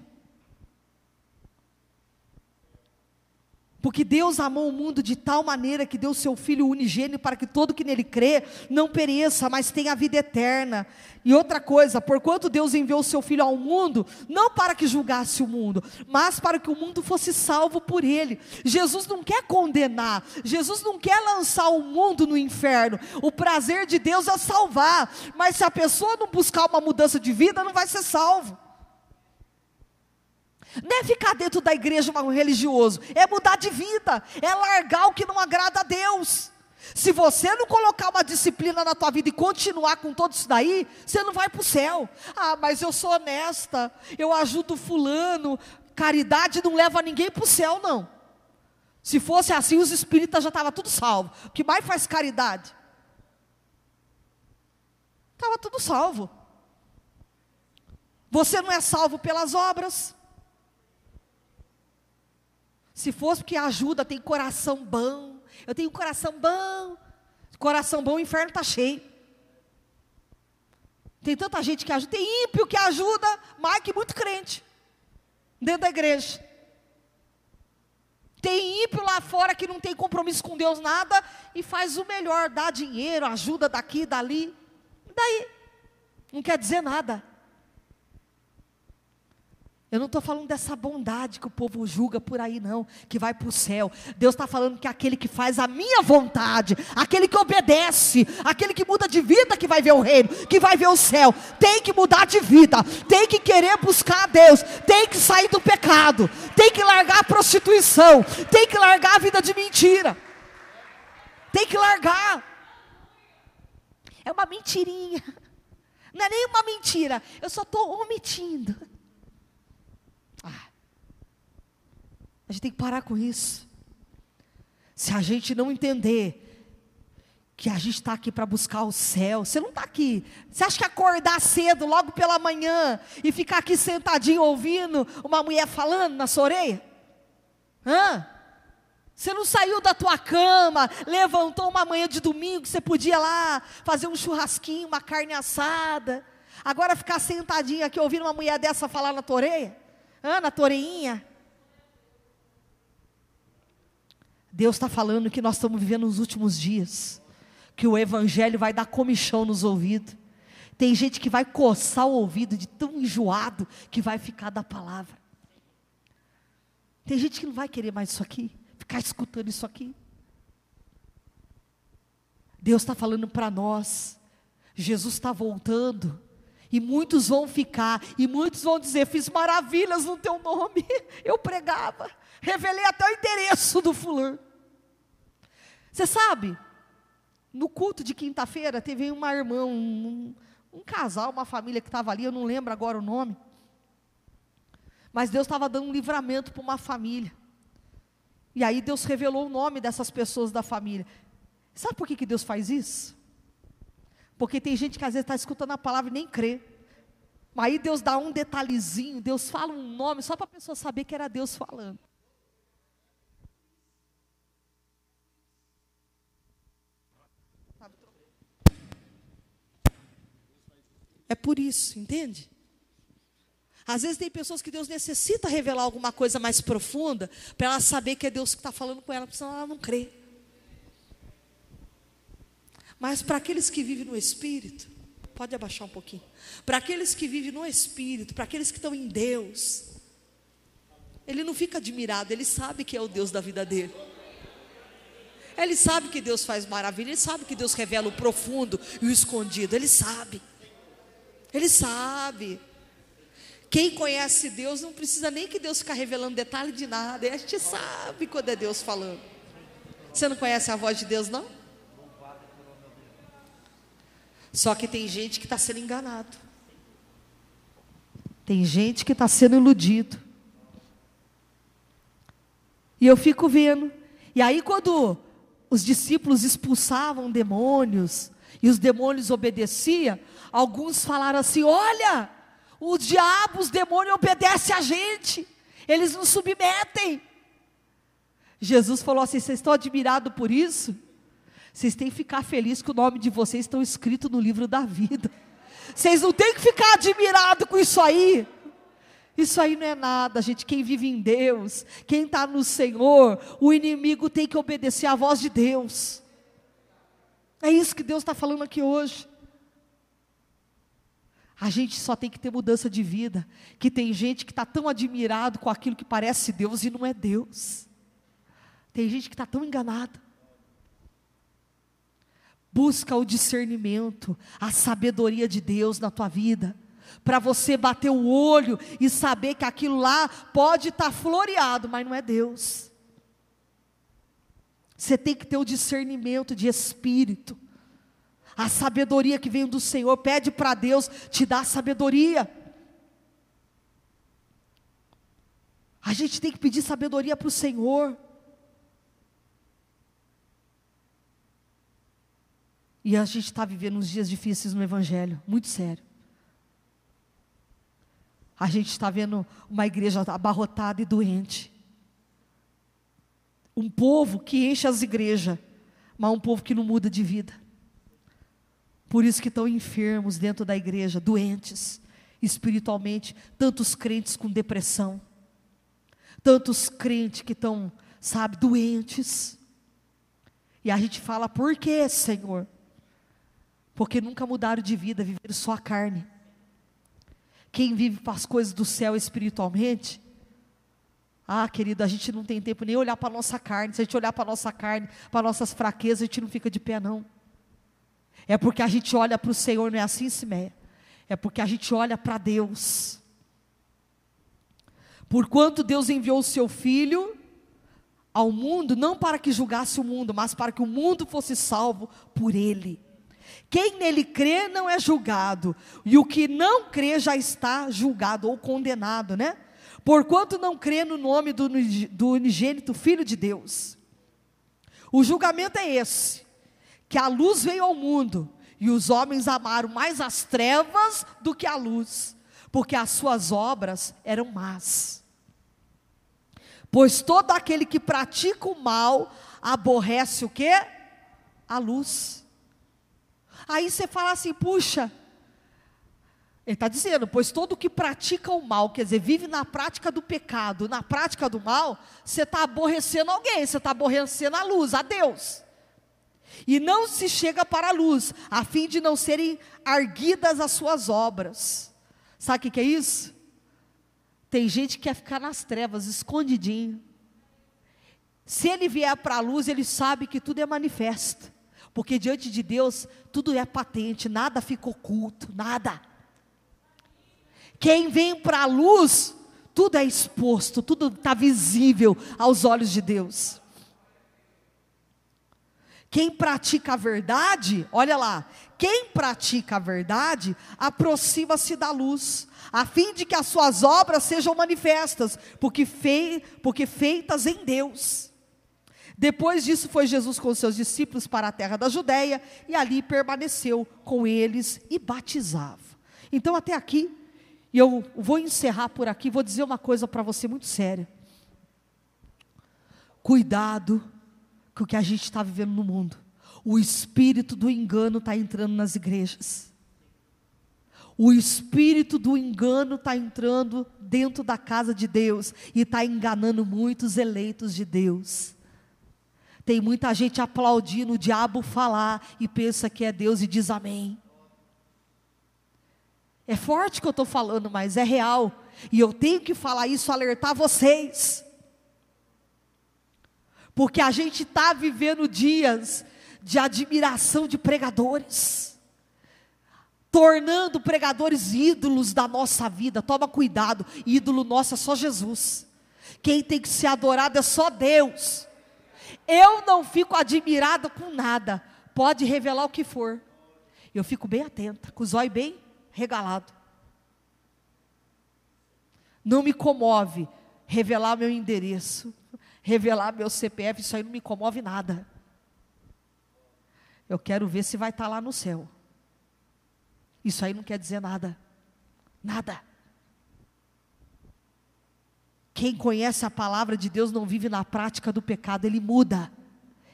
Porque Deus amou o mundo de tal maneira que deu seu Filho unigênio para que todo que nele crê não pereça, mas tenha a vida eterna. E outra coisa, porquanto Deus enviou o seu Filho ao mundo, não para que julgasse o mundo, mas para que o mundo fosse salvo por ele. Jesus não quer condenar, Jesus não quer lançar o mundo no inferno. O prazer de Deus é salvar, mas se a pessoa não buscar uma mudança de vida, não vai ser salvo. Não é ficar dentro da igreja um religioso, é mudar de vida, é largar o que não agrada a Deus. Se você não colocar uma disciplina na tua vida e continuar com tudo isso daí, você não vai para o céu. Ah, mas eu sou honesta, eu ajudo fulano. Caridade não leva ninguém para o céu, não. Se fosse assim, os espíritas já estavam tudo salvo. O que mais faz caridade? Estava tudo salvo. Você não é salvo pelas obras. Se fosse porque ajuda, tem coração bom. Eu tenho coração bom. Coração bom, o inferno está cheio. Tem tanta gente que ajuda. Tem ímpio que ajuda, mais que muito crente. Dentro da igreja. Tem ímpio lá fora que não tem compromisso com Deus nada e faz o melhor, dá dinheiro, ajuda daqui, dali. E daí? Não quer dizer nada. Eu não estou falando dessa bondade que o povo julga por aí, não, que vai para o céu. Deus está falando que é aquele que faz a minha vontade, aquele que obedece, aquele que muda de vida, que vai ver o reino, que vai ver o céu, tem que mudar de vida, tem que querer buscar a Deus, tem que sair do pecado, tem que largar a prostituição, tem que largar a vida de mentira, tem que largar. É uma mentirinha, não é nem uma mentira, eu só estou omitindo. A gente tem que parar com isso. Se a gente não entender que a gente está aqui para buscar o céu, você não está aqui. Você acha que acordar cedo, logo pela manhã, e ficar aqui sentadinho ouvindo uma mulher falando na sua orelha? Hã? Você não saiu da tua cama, levantou uma manhã de domingo, você podia lá fazer um churrasquinho, uma carne assada. Agora ficar sentadinho aqui ouvindo uma mulher dessa falar na tua orelha? Ana, Toreinha. Deus está falando que nós estamos vivendo nos últimos dias, que o Evangelho vai dar comichão nos ouvidos. Tem gente que vai coçar o ouvido de tão enjoado que vai ficar da palavra. Tem gente que não vai querer mais isso aqui, ficar escutando isso aqui. Deus está falando para nós, Jesus está voltando. E muitos vão ficar, e muitos vão dizer: Fiz maravilhas no teu nome. Eu pregava, revelei até o endereço do fulano. Você sabe, no culto de quinta-feira, teve uma irmã, um, um casal, uma família que estava ali, eu não lembro agora o nome. Mas Deus estava dando um livramento para uma família. E aí Deus revelou o nome dessas pessoas da família. Sabe por que, que Deus faz isso? Porque tem gente que às vezes está escutando a palavra e nem crê. Mas aí Deus dá um detalhezinho, Deus fala um nome só para a pessoa saber que era Deus falando. É por isso, entende? Às vezes tem pessoas que Deus necessita revelar alguma coisa mais profunda para ela saber que é Deus que está falando com ela, porque senão ela não crê. Mas para aqueles que vivem no Espírito, pode abaixar um pouquinho. Para aqueles que vivem no Espírito, para aqueles que estão em Deus, ele não fica admirado, ele sabe que é o Deus da vida dele. Ele sabe que Deus faz maravilha, ele sabe que Deus revela o profundo e o escondido, ele sabe. Ele sabe. Quem conhece Deus não precisa nem que Deus fique revelando detalhe de nada. A gente sabe quando é Deus falando. Você não conhece a voz de Deus, não? Só que tem gente que está sendo enganado. Tem gente que está sendo iludido. E eu fico vendo. E aí, quando os discípulos expulsavam demônios, e os demônios obedeciam, alguns falaram assim: olha, o diabo, os demônios obedecem a gente, eles nos submetem. Jesus falou assim: vocês estão admirados por isso? Vocês têm que ficar felizes que o nome de vocês está escrito no livro da vida. Vocês não têm que ficar admirados com isso aí. Isso aí não é nada, gente. Quem vive em Deus, quem está no Senhor, o inimigo tem que obedecer à voz de Deus. É isso que Deus está falando aqui hoje. A gente só tem que ter mudança de vida. Que tem gente que está tão admirado com aquilo que parece Deus e não é Deus. Tem gente que está tão enganada. Busca o discernimento, a sabedoria de Deus na tua vida, para você bater o olho e saber que aquilo lá pode estar tá floreado, mas não é Deus. Você tem que ter o discernimento de espírito, a sabedoria que vem do Senhor. Pede para Deus te dar sabedoria. A gente tem que pedir sabedoria para o Senhor. E a gente está vivendo uns dias difíceis no Evangelho, muito sério. A gente está vendo uma igreja abarrotada e doente. Um povo que enche as igrejas, mas um povo que não muda de vida. Por isso que estão enfermos dentro da igreja, doentes espiritualmente, tantos crentes com depressão, tantos crentes que estão, sabe, doentes. E a gente fala, por que, Senhor? porque nunca mudaram de vida, viveram só a carne. Quem vive para as coisas do céu espiritualmente, ah, querido, a gente não tem tempo nem olhar para a nossa carne. Se a gente olhar para a nossa carne, para nossas fraquezas, a gente não fica de pé, não. É porque a gente olha para o Senhor, não é assim, Simeia? É porque a gente olha para Deus. Porquanto Deus enviou o seu Filho ao mundo, não para que julgasse o mundo, mas para que o mundo fosse salvo por Ele. Quem nele crê não é julgado, e o que não crê já está julgado ou condenado, né? Porquanto não crê no nome do, do unigênito Filho de Deus. O julgamento é esse: que a luz veio ao mundo, e os homens amaram mais as trevas do que a luz, porque as suas obras eram más. Pois todo aquele que pratica o mal aborrece o que? A luz Aí você fala assim, puxa, ele está dizendo, pois todo que pratica o mal, quer dizer, vive na prática do pecado, na prática do mal, você está aborrecendo alguém, você está aborrecendo a luz, a Deus. E não se chega para a luz, a fim de não serem arguidas as suas obras. Sabe o que, é isso? Tem gente que quer ficar nas trevas, escondidinho. Se ele vier para a luz, ele sabe que tudo é manifesto. Porque diante de Deus, tudo é patente, nada fica oculto, nada. Quem vem para a luz, tudo é exposto, tudo está visível aos olhos de Deus. Quem pratica a verdade, olha lá, quem pratica a verdade aproxima-se da luz, a fim de que as suas obras sejam manifestas, porque, fei, porque feitas em Deus. Depois disso, foi Jesus com seus discípulos para a terra da Judéia e ali permaneceu com eles e batizava. Então, até aqui, e eu vou encerrar por aqui, vou dizer uma coisa para você muito séria. Cuidado com o que a gente está vivendo no mundo. O espírito do engano está entrando nas igrejas. O espírito do engano está entrando dentro da casa de Deus e está enganando muitos eleitos de Deus. Tem muita gente aplaudindo o diabo falar e pensa que é Deus e diz amém. É forte que eu estou falando, mas é real. E eu tenho que falar isso, alertar vocês. Porque a gente está vivendo dias de admiração de pregadores, tornando pregadores ídolos da nossa vida. Toma cuidado, ídolo nosso é só Jesus. Quem tem que ser adorado é só Deus. Eu não fico admirada com nada. Pode revelar o que for. Eu fico bem atenta, com os olhos bem regalado. Não me comove revelar meu endereço, revelar meu CPF, isso aí não me comove nada. Eu quero ver se vai estar lá no céu. Isso aí não quer dizer nada. Nada. Quem conhece a palavra de Deus não vive na prática do pecado, ele muda.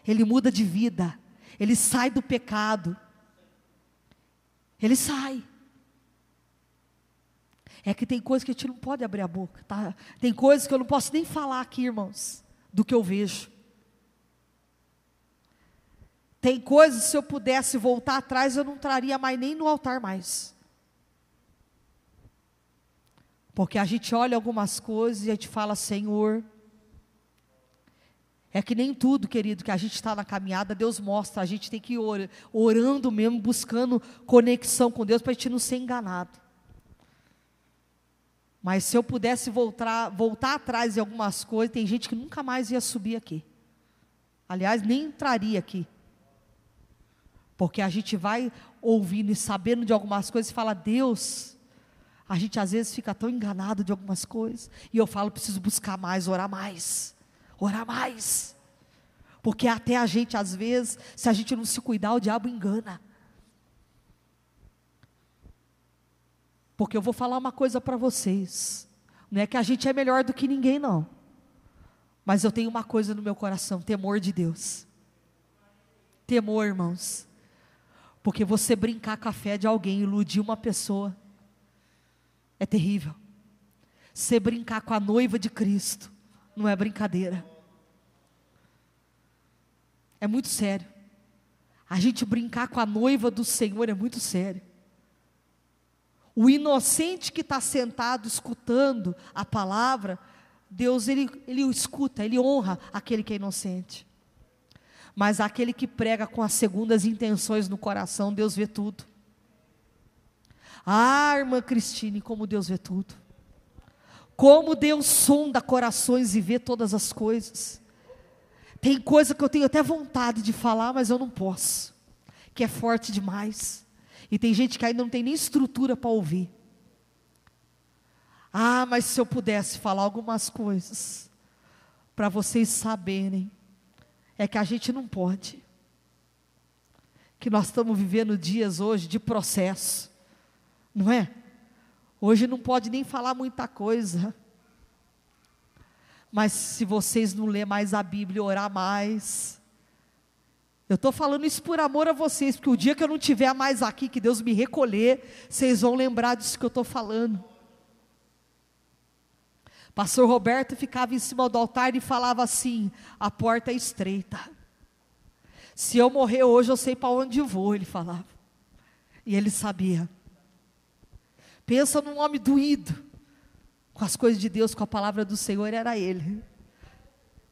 Ele muda de vida. Ele sai do pecado. Ele sai. É que tem coisas que a gente não pode abrir a boca, tá? Tem coisas que eu não posso nem falar aqui, irmãos, do que eu vejo. Tem coisas, se eu pudesse voltar atrás, eu não traria mais nem no altar mais. Porque a gente olha algumas coisas e a gente fala, Senhor. É que nem tudo, querido, que a gente está na caminhada, Deus mostra, a gente tem que ir orando mesmo, buscando conexão com Deus para a gente não ser enganado. Mas se eu pudesse voltar, voltar atrás em algumas coisas, tem gente que nunca mais ia subir aqui. Aliás, nem entraria aqui. Porque a gente vai ouvindo e sabendo de algumas coisas e fala, Deus, a gente às vezes fica tão enganado de algumas coisas. E eu falo, preciso buscar mais, orar mais. Orar mais. Porque até a gente, às vezes, se a gente não se cuidar, o diabo engana. Porque eu vou falar uma coisa para vocês. Não é que a gente é melhor do que ninguém, não. Mas eu tenho uma coisa no meu coração: temor de Deus. Temor, irmãos. Porque você brincar com a fé de alguém, iludir uma pessoa, é terrível. Você brincar com a noiva de Cristo, não é brincadeira. É muito sério. A gente brincar com a noiva do Senhor é muito sério. O inocente que está sentado escutando a palavra, Deus ele, ele o escuta, ele honra aquele que é inocente. Mas aquele que prega com as segundas intenções no coração, Deus vê tudo. Ah, irmã Cristine, como Deus vê tudo. Como Deus sonda corações e vê todas as coisas. Tem coisa que eu tenho até vontade de falar, mas eu não posso, que é forte demais. E tem gente que ainda não tem nem estrutura para ouvir. Ah, mas se eu pudesse falar algumas coisas para vocês saberem, é que a gente não pode. Que nós estamos vivendo dias hoje de processo, não é? Hoje não pode nem falar muita coisa. Mas se vocês não ler mais a Bíblia, orar mais, eu estou falando isso por amor a vocês, porque o dia que eu não estiver mais aqui, que Deus me recolher, vocês vão lembrar disso que eu estou falando. Pastor Roberto ficava em cima do altar e falava assim: a porta é estreita. Se eu morrer hoje, eu sei para onde vou, ele falava. E ele sabia. Pensa num homem doído com as coisas de Deus, com a palavra do Senhor, era ele.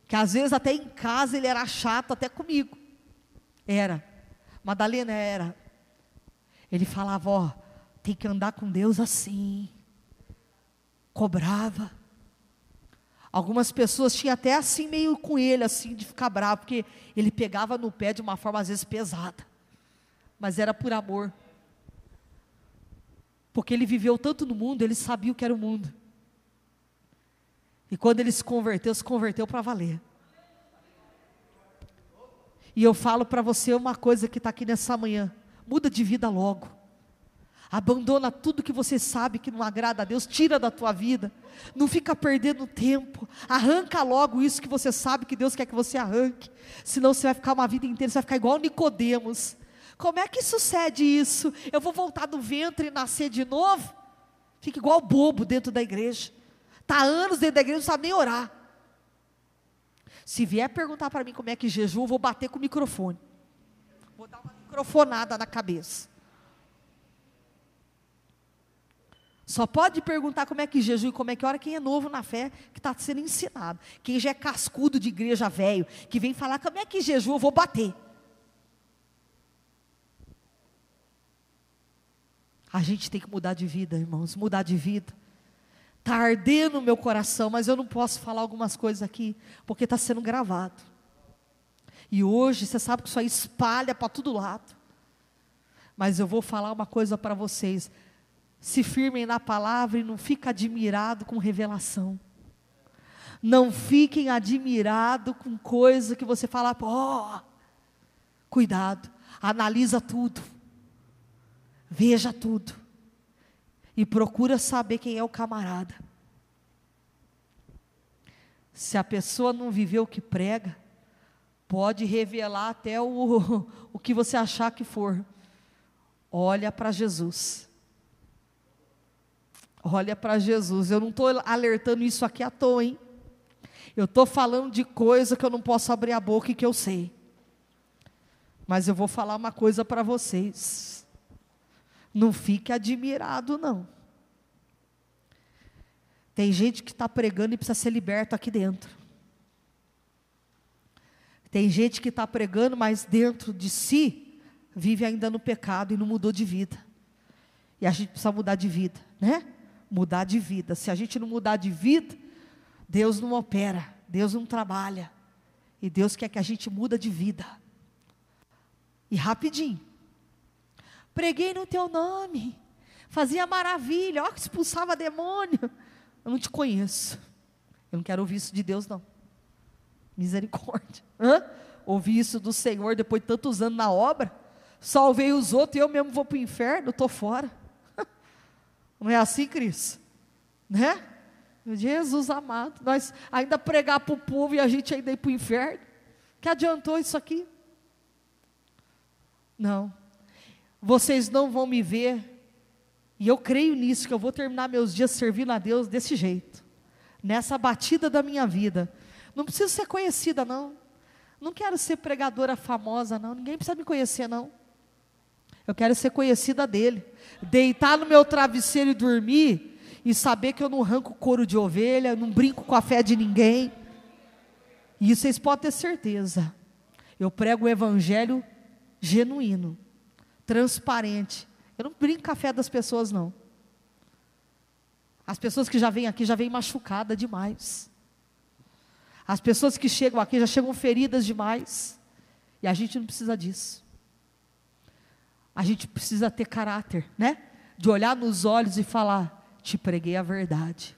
Que às vezes até em casa ele era chato, até comigo. Era. Madalena era. Ele falava, ó, tem que andar com Deus assim. Cobrava. Algumas pessoas tinham até assim meio com ele, assim, de ficar bravo, porque ele pegava no pé de uma forma às vezes pesada. Mas era por amor. Porque ele viveu tanto no mundo, ele sabia o que era o mundo. E quando ele se converteu, se converteu para valer. E eu falo para você uma coisa que está aqui nessa manhã: muda de vida logo. Abandona tudo que você sabe que não agrada a Deus, tira da tua vida. Não fica perdendo tempo. Arranca logo isso que você sabe que Deus quer que você arranque. Senão você vai ficar uma vida inteira, você vai ficar igual Nicodemos. Como é que sucede isso? Eu vou voltar do ventre e nascer de novo? Fica igual bobo dentro da igreja. Está anos dentro da igreja, não sabe nem orar. Se vier perguntar para mim como é que jejum, eu vou bater com o microfone. Vou dar uma microfonada na cabeça. Só pode perguntar como é que jejum e como é que ora quem é novo na fé, que está sendo ensinado. Quem já é cascudo de igreja velho, que vem falar como é que jejum, eu vou bater. A gente tem que mudar de vida, irmãos, mudar de vida. Está ardendo o meu coração, mas eu não posso falar algumas coisas aqui, porque está sendo gravado. E hoje, você sabe que isso aí espalha para todo lado. Mas eu vou falar uma coisa para vocês se firmem na palavra e não fiquem admirados com revelação. Não fiquem admirados com coisa que você fala, ó, oh, cuidado, analisa tudo, veja tudo e procura saber quem é o camarada. Se a pessoa não viveu o que prega, pode revelar até o, o que você achar que for. Olha para Jesus. Olha para Jesus. Eu não estou alertando isso aqui à toa, hein? Eu estou falando de coisa que eu não posso abrir a boca e que eu sei. Mas eu vou falar uma coisa para vocês. Não fique admirado, não. Tem gente que está pregando e precisa ser liberto aqui dentro. Tem gente que está pregando, mas dentro de si vive ainda no pecado e não mudou de vida. E a gente precisa mudar de vida, né? mudar de vida. Se a gente não mudar de vida, Deus não opera, Deus não trabalha. E Deus quer que a gente muda de vida. E rapidinho. Preguei no teu nome. Fazia maravilha, ó, expulsava demônio. Eu não te conheço. Eu não quero ouvir isso de Deus, não. Misericórdia. Hã? Ouvir isso do Senhor depois de tantos anos na obra. Salvei os outros e eu mesmo vou para o inferno, estou fora. Não é assim, Cris? Né? Jesus amado, nós ainda pregar para o povo e a gente ainda ir para o inferno. Que adiantou isso aqui? Não. Vocês não vão me ver, e eu creio nisso, que eu vou terminar meus dias servindo a Deus desse jeito, nessa batida da minha vida. Não preciso ser conhecida, não. Não quero ser pregadora famosa, não. Ninguém precisa me conhecer, não. Eu quero ser conhecida dele. Deitar no meu travesseiro e dormir e saber que eu não arranco couro de ovelha, não brinco com a fé de ninguém. E vocês podem ter certeza. Eu prego o evangelho genuíno, transparente. Eu não brinco com a fé das pessoas, não. As pessoas que já vêm aqui já vêm machucadas demais. As pessoas que chegam aqui já chegam feridas demais. E a gente não precisa disso a gente precisa ter caráter, né? De olhar nos olhos e falar: Te preguei a verdade.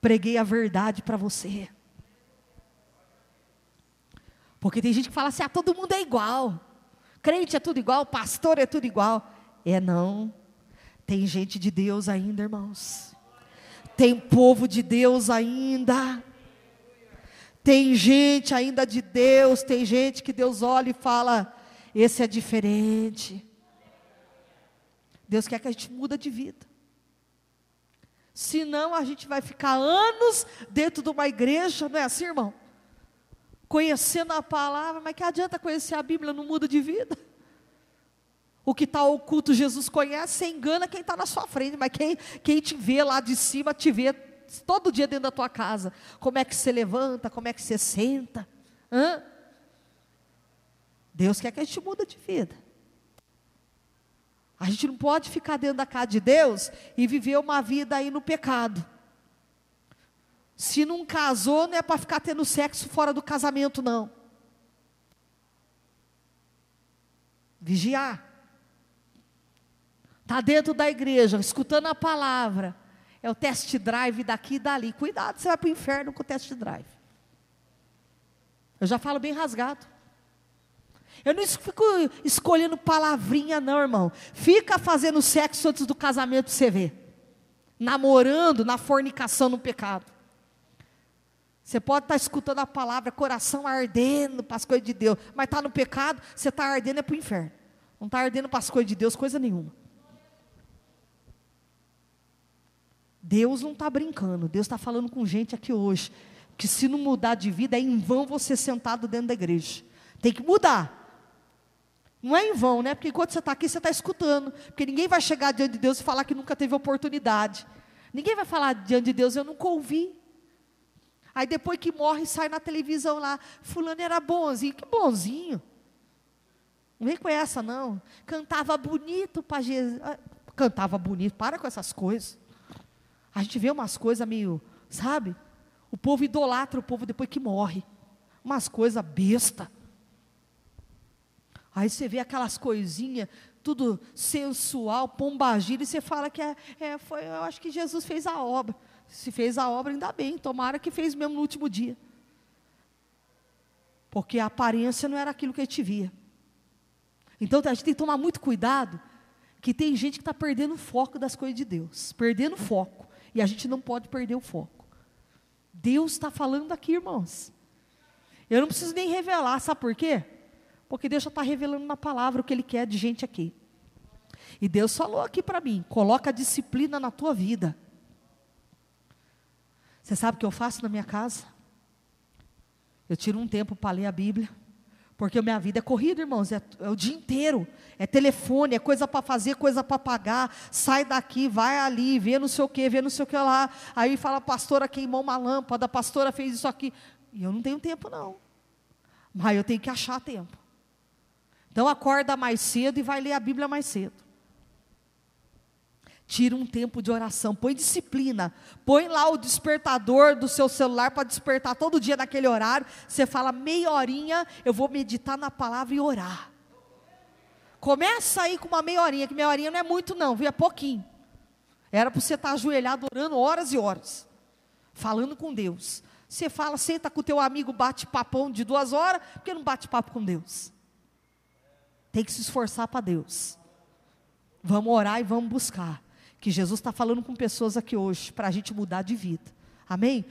Preguei a verdade para você. Porque tem gente que fala assim: ah, todo mundo é igual. Crente é tudo igual, pastor é tudo igual. É não. Tem gente de Deus ainda, irmãos. Tem povo de Deus ainda. Tem gente ainda de Deus, tem gente que Deus olha e fala: esse é diferente. Deus quer que a gente muda de vida. Senão a gente vai ficar anos dentro de uma igreja, não é assim, irmão? Conhecendo a palavra, mas que adianta conhecer a Bíblia, não muda de vida. O que está oculto, Jesus conhece, você engana quem está na sua frente, mas quem, quem te vê lá de cima, te vê todo dia dentro da tua casa. Como é que você levanta, como é que você senta. Hã? Deus quer que a gente muda de vida. A gente não pode ficar dentro da casa de Deus e viver uma vida aí no pecado. Se não casou, não é para ficar tendo sexo fora do casamento, não. Vigiar. Está dentro da igreja, escutando a palavra. É o test drive daqui e dali. Cuidado, você vai para o inferno com o test drive. Eu já falo bem rasgado. Eu não fico escolhendo palavrinha, não, irmão. Fica fazendo sexo antes do casamento você ver. Namorando na fornicação no pecado. Você pode estar tá escutando a palavra, coração ardendo para as coisas de Deus, mas está no pecado, você está ardendo é para o inferno. Não está ardendo para as coisas de Deus, coisa nenhuma. Deus não está brincando, Deus está falando com gente aqui hoje, que se não mudar de vida, é em vão você sentado dentro da igreja. Tem que mudar. Não é em vão, né? Porque enquanto você está aqui, você está escutando. Porque ninguém vai chegar diante de Deus e falar que nunca teve oportunidade. Ninguém vai falar diante de Deus, eu nunca ouvi. Aí depois que morre, sai na televisão lá, fulano era bonzinho, que bonzinho. Não vem com essa não. Cantava bonito para Jesus. Ah, cantava bonito, para com essas coisas. A gente vê umas coisas meio, sabe? O povo idolatra o povo depois que morre. Umas coisas besta. Aí você vê aquelas coisinhas, tudo sensual, pombagira, e você fala que é, é, foi, eu acho que Jesus fez a obra. Se fez a obra, ainda bem, tomara que fez mesmo no último dia. Porque a aparência não era aquilo que a gente via. Então a gente tem que tomar muito cuidado, que tem gente que está perdendo o foco das coisas de Deus, perdendo o foco. E a gente não pode perder o foco. Deus está falando aqui, irmãos. Eu não preciso nem revelar, sabe por quê? Porque Deus já está revelando na palavra o que Ele quer de gente aqui. E Deus falou aqui para mim: coloca disciplina na tua vida. Você sabe o que eu faço na minha casa? Eu tiro um tempo para ler a Bíblia. Porque a minha vida é corrida, irmãos, é, é o dia inteiro. É telefone, é coisa para fazer, coisa para pagar. Sai daqui, vai ali, vê não sei o que, vê não sei o que lá. Aí fala, pastora queimou uma lâmpada, a pastora fez isso aqui. E eu não tenho tempo, não. Mas eu tenho que achar tempo. Então acorda mais cedo e vai ler a Bíblia mais cedo. Tira um tempo de oração, põe disciplina, põe lá o despertador do seu celular para despertar todo dia naquele horário. Você fala meia horinha, eu vou meditar na palavra e orar. Começa aí com uma meia horinha, que meia horinha não é muito não, viu? É pouquinho. Era para você estar ajoelhado orando horas e horas, falando com Deus. Você fala, senta com o teu amigo, bate papão de duas horas, porque não bate papo com Deus? Tem que se esforçar para Deus. Vamos orar e vamos buscar que Jesus está falando com pessoas aqui hoje para a gente mudar de vida. Amém?